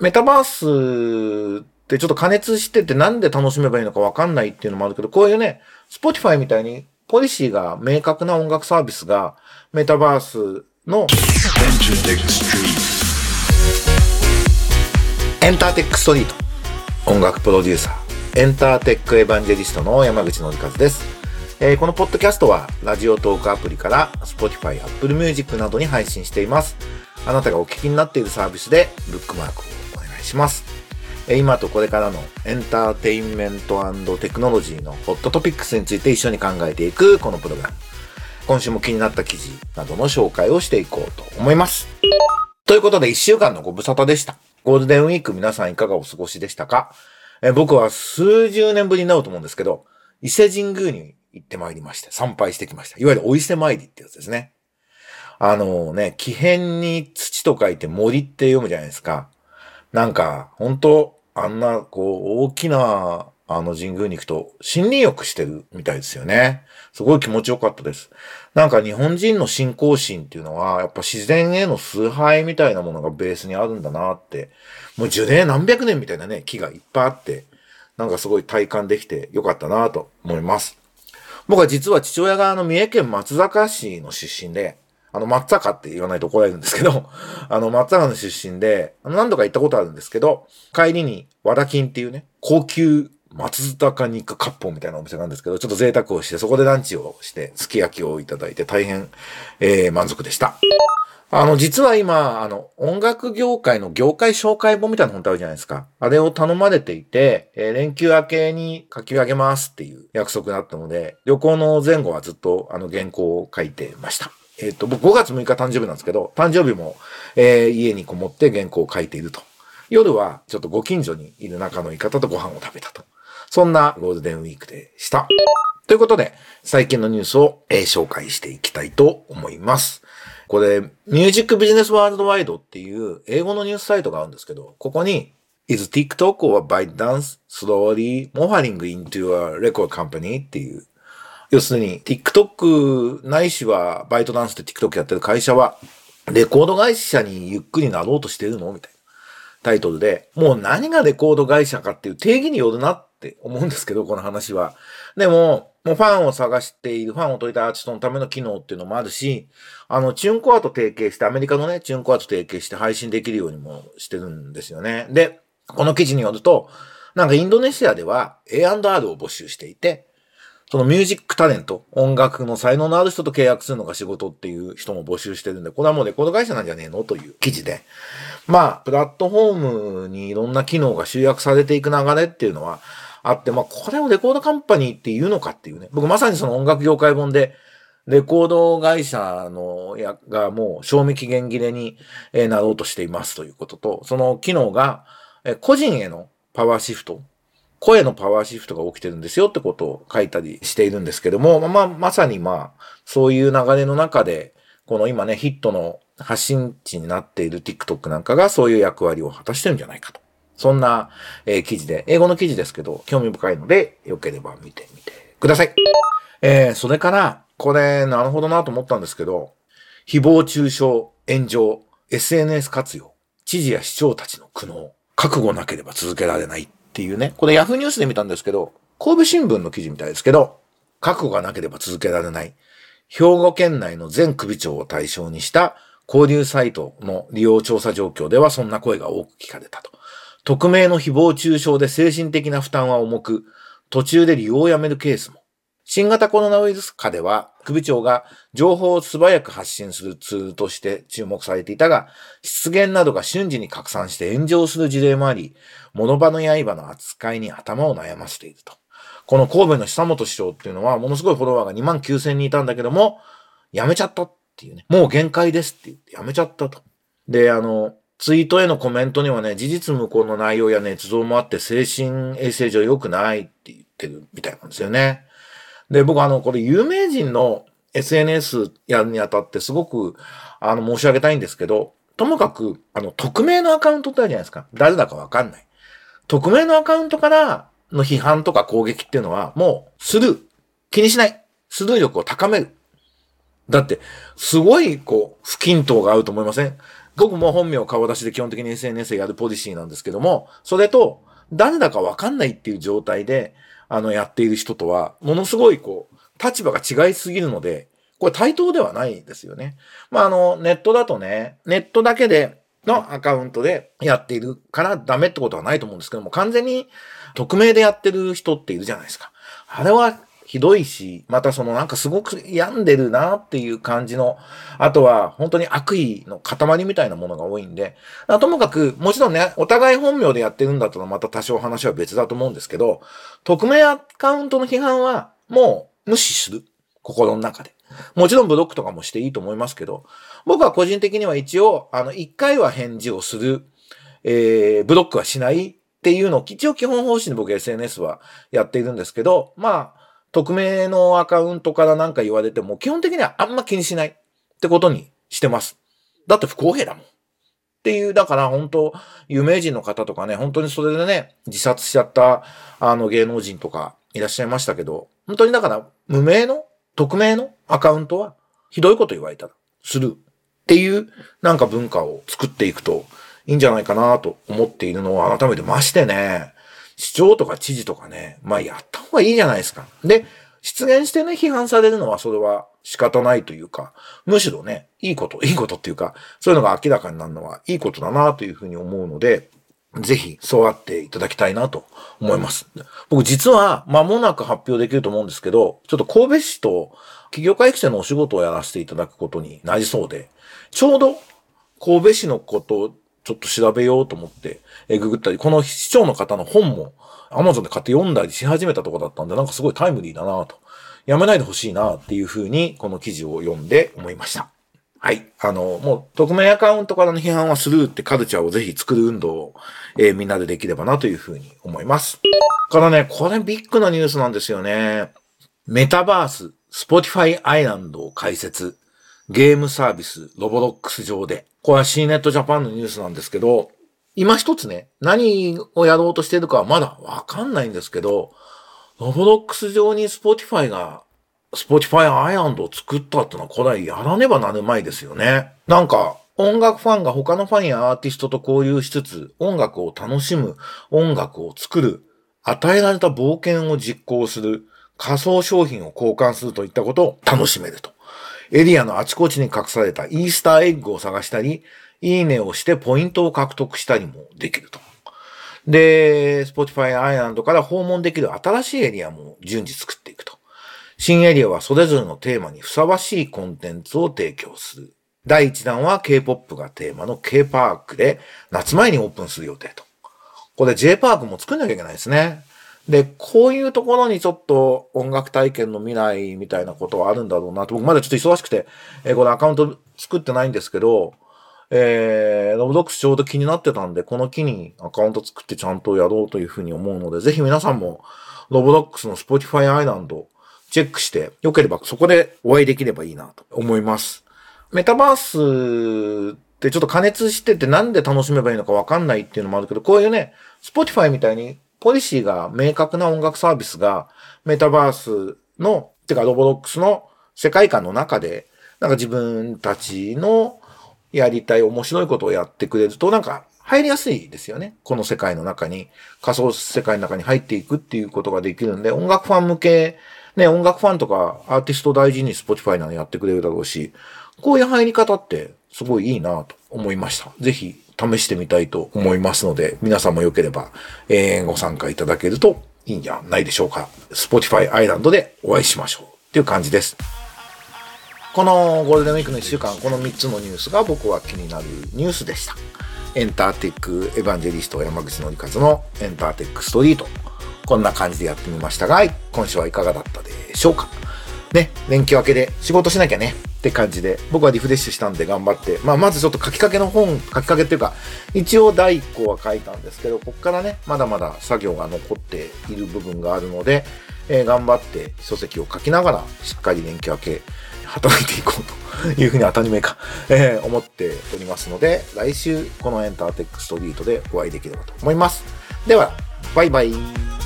メタバースってちょっと加熱しててなんで楽しめばいいのかわかんないっていうのもあるけど、こういうね、Spotify みたいにポリシーが明確な音楽サービスがメタバースのエンターテックストリート音楽プロデューサー。エンターテックエヴァンジェリストの山口のりかずです、えー、このポッドキャストはラジオトークアプリから Spotify、Apple Music などに配信しています。あなたがお聞きになっているサービスでブックマークをします今とこれからのエンターテインメントテクノロジーのホットトピックスについて一緒に考えていくこのプログラム。今週も気になった記事などの紹介をしていこうと思います。ということで一週間のご無沙汰でした。ゴールデンウィーク皆さんいかがお過ごしでしたか？え僕は数十年ぶりになると思うんですけど、伊勢神宮に行ってまいりまして、参拝してきました。いわゆるお伊勢参りってやつですね。あのね、木片に土と書いて森って読むじゃないですか。なんか、本当あんな、こう、大きな、あの神宮に行くと、森林浴してるみたいですよね。すごい気持ちよかったです。なんか日本人の信仰心っていうのは、やっぱ自然への崇拝みたいなものがベースにあるんだなって、もう樹齢何百年みたいなね、木がいっぱいあって、なんかすごい体感できてよかったなと思います。僕は実は父親があの三重県松坂市の出身で、あの、松坂って言わないと怒られるんですけど、あの、松坂の出身で、何度か行ったことあるんですけど、帰りに和田金っていうね、高級松坂肉割烹みたいなお店なんですけど、ちょっと贅沢をして、そこでランチをして、すき焼きをいただいて大変、えー、満足でした。あの、実は今、あの、音楽業界の業界紹介本みたいな本ってあるじゃないですか。あれを頼まれていて、えー、連休明けに書き上げますっていう約束だったので、旅行の前後はずっとあの原稿を書いてました。えっ、ー、と、僕5月6日誕生日なんですけど、誕生日も、えー、家にこもって原稿を書いていると。夜はちょっとご近所にいる仲のいい方とご飯を食べたと。そんなゴールデンウィークでした。ということで、最近のニュースを、えー、紹介していきたいと思います。これ、ミュージックビジネスワールドワイドっていう英語のニュースサイトがあるんですけど、ここに Is TikTok or ByteDance slowly morphing into a record company? っていう要するに、TikTok ないしは、バイトダンスで TikTok やってる会社は、レコード会社にゆっくりなろうとしてるのみたいなタイトルで、もう何がレコード会社かっていう定義によるなって思うんですけど、この話は。でも、もうファンを探している、ファンを取りたいアーティストのための機能っていうのもあるし、あの、チューンコアと提携して、アメリカのね、チューンコアと提携して配信できるようにもしてるんですよね。で、この記事によると、なんかインドネシアでは A&R を募集していて、そのミュージックタレント、音楽の才能のある人と契約するのが仕事っていう人も募集してるんで、これはもうレコード会社なんじゃねえのという記事で。まあ、プラットフォームにいろんな機能が集約されていく流れっていうのはあって、まあ、これをレコードカンパニーっていうのかっていうね。僕まさにその音楽業界本で、レコード会社のやがもう賞味期限切れになろうとしていますということと、その機能が個人へのパワーシフト声のパワーシフトが起きてるんですよってことを書いたりしているんですけども、まあ、まさにまあ、そういう流れの中で、この今ね、ヒットの発信地になっている TikTok なんかがそういう役割を果たしてるんじゃないかと。そんな、えー、記事で、英語の記事ですけど、興味深いので、よければ見てみてください。えー、それから、これ、なるほどなと思ったんですけど、誹謗中傷、炎上、SNS 活用、知事や市長たちの苦悩、覚悟なければ続けられないっていうね、これヤフーニュースで見たんですけど、神戸新聞の記事みたいですけど、覚悟がなければ続けられない、兵庫県内の全首長を対象にした交流サイトの利用調査状況ではそんな声が多く聞かれたと。匿名の誹謗中傷で精神的な負担は重く、途中で利用をやめるケースも。新型コロナウイルス下では、首長が情報を素早く発信するツールとして注目されていたが、失言などが瞬時に拡散して炎上する事例もあり、物場の刃の扱いに頭を悩ませていると。この神戸の久本市長っていうのは、ものすごいフォロワーが2万9000人いたんだけども、やめちゃったっていうね。もう限界ですって言ってやめちゃったと。で、あの、ツイートへのコメントにはね、事実無根の内容や捏造もあって精神衛生上良くないって言ってるみたいなんですよね。で、僕あの、これ有名人の SNS やるにあたってすごく、あの、申し上げたいんですけど、ともかく、あの、匿名のアカウントってあるじゃないですか。誰だかわかんない。匿名のアカウントからの批判とか攻撃っていうのは、もう、スルー。気にしない。スルー力を高める。だって、すごい、こう、不均等があると思いません？僕も本名顔出しで基本的に SNS やるポリシーなんですけども、それと、誰だかわかんないっていう状態で、あの、やっている人とは、ものすごいこう、立場が違いすぎるので、これ対等ではないですよね。まあ、あの、ネットだとね、ネットだけでのアカウントでやっているからダメってことはないと思うんですけども、完全に匿名でやってる人っているじゃないですか。あれはひどいし、またそのなんかすごく病んでるなっていう感じの、あとは本当に悪意の塊みたいなものが多いんで、ともかく、もちろんね、お互い本名でやってるんだったらまた多少話は別だと思うんですけど、匿名アカウントの批判はもう無視する。心の中で。もちろんブロックとかもしていいと思いますけど、僕は個人的には一応、あの、一回は返事をする、えー、ブロックはしないっていうのを一応基本方針で僕 SNS はやっているんですけど、まあ、匿名のアカウントから何か言われても、基本的にはあんま気にしないってことにしてます。だって不公平だもん。っていう、だから本当、有名人の方とかね、本当にそれでね、自殺しちゃった、あの芸能人とかいらっしゃいましたけど、本当にだから、無名の、匿名のアカウントは、ひどいこと言われたら、するっていう、なんか文化を作っていくといいんじゃないかなと思っているのを改めてましてね、市長とか知事とかね、まあやった方がいいじゃないですか。で、出現してね、批判されるのはそれは仕方ないというか、むしろね、いいこと、いいことっていうか、そういうのが明らかになるのはいいことだなというふうに思うので、ぜひ、そうあっていただきたいなと思います。僕実は間もなく発表できると思うんですけど、ちょっと神戸市と企業家育成のお仕事をやらせていただくことになりそうで、ちょうど神戸市のことちょっと調べようと思って、えググったり、この市長の方の本も Amazon で買って読んだりし始めたとこだったんで、なんかすごいタイムリーだなと。やめないでほしいなっていうふうに、この記事を読んで思いました。はい。あの、もう、匿名アカウントからの批判はスルーってカルチャーをぜひ作る運動を、えー、みんなでできればなというふうに思います。からね、これビッグなニュースなんですよね。メタバース、 Spotify Island を開設。ゲームサービス、 Roblox 上で。これは C ネットジャパンのニュースなんですけど、今一つね、何をやろうとしているかはまだわかんないんですけど、ロボロックス上に Spotify が、Spotify アイランドを作ったってのはこれはやらねばなるまいですよね。なんか、音楽ファンが他のファンやアーティストと交流しつつ、音楽を楽しむ、音楽を作る、与えられた冒険を実行する、仮想商品を交換するといったことを楽しめると。エリアのあちこちに隠されたイースターエッグを探したり、いいねをしてポイントを獲得したりもできると。で、Spotify アイランドから訪問できる新しいエリアも順次作っていくと。新エリアはそれぞれのテーマにふさわしいコンテンツを提供する。第1弾は K-POP がテーマの K-PARK で夏前にオープンする予定と。これ J-PARK も作んなきゃいけないですね。で、こういうところにちょっと音楽体験の未来みたいなことはあるんだろうなと、僕まだちょっと忙しくて、えー、このアカウント作ってないんですけど、えー、ロブドックスちょうど気になってたんで、この機にアカウント作ってちゃんとやろうというふうに思うので、ぜひ皆さんも、ロボドックスの Spotify アイランドチェックして、よければそこでお会いできればいいなと思います。メタバースってちょっと加熱しててなんで楽しめばいいのかわかんないっていうのもあるけど、こういうね、Spotify みたいにポリシーが明確な音楽サービスがメタバースの、てかロボドックスの世界観の中で、なんか自分たちのやりたい面白いことをやってくれると、なんか入りやすいですよね。この世界の中に、仮想世界の中に入っていくっていうことができるんで、音楽ファン向け、ね、音楽ファンとかアーティスト大事に Spotify なのやってくれるだろうし、こういう入り方ってすごいいいなと思いました。ぜひ試してみたいと思いますので、皆さんもよければ、えー、ご参加いただけるといいんじゃないでしょうか。Spotify アイランドでお会いしましょうっていう感じです。このゴールデンウィークの1週間、この3つのニュースが僕は気になるニュースでした。エンターテックエヴァンジェリスト山口のりかずのエンターテックストリート。こんな感じでやってみましたが、今週はいかがだったでしょうか。ね、連休明けで仕事しなきゃね。って感じで、僕はリフレッシュしたんで頑張って、まあ、まずちょっと書きかけの本、書きかけっていうか、一応第1項は書いたんですけど、こっからね、まだまだ作業が残っている部分があるので、えー、頑張って書籍を書きながら、しっかり連休明け、働いていこうというふうに当たり前か、えー、思っておりますので、来週このエンターテックストリートでお会いできればと思います。では、バイバイ。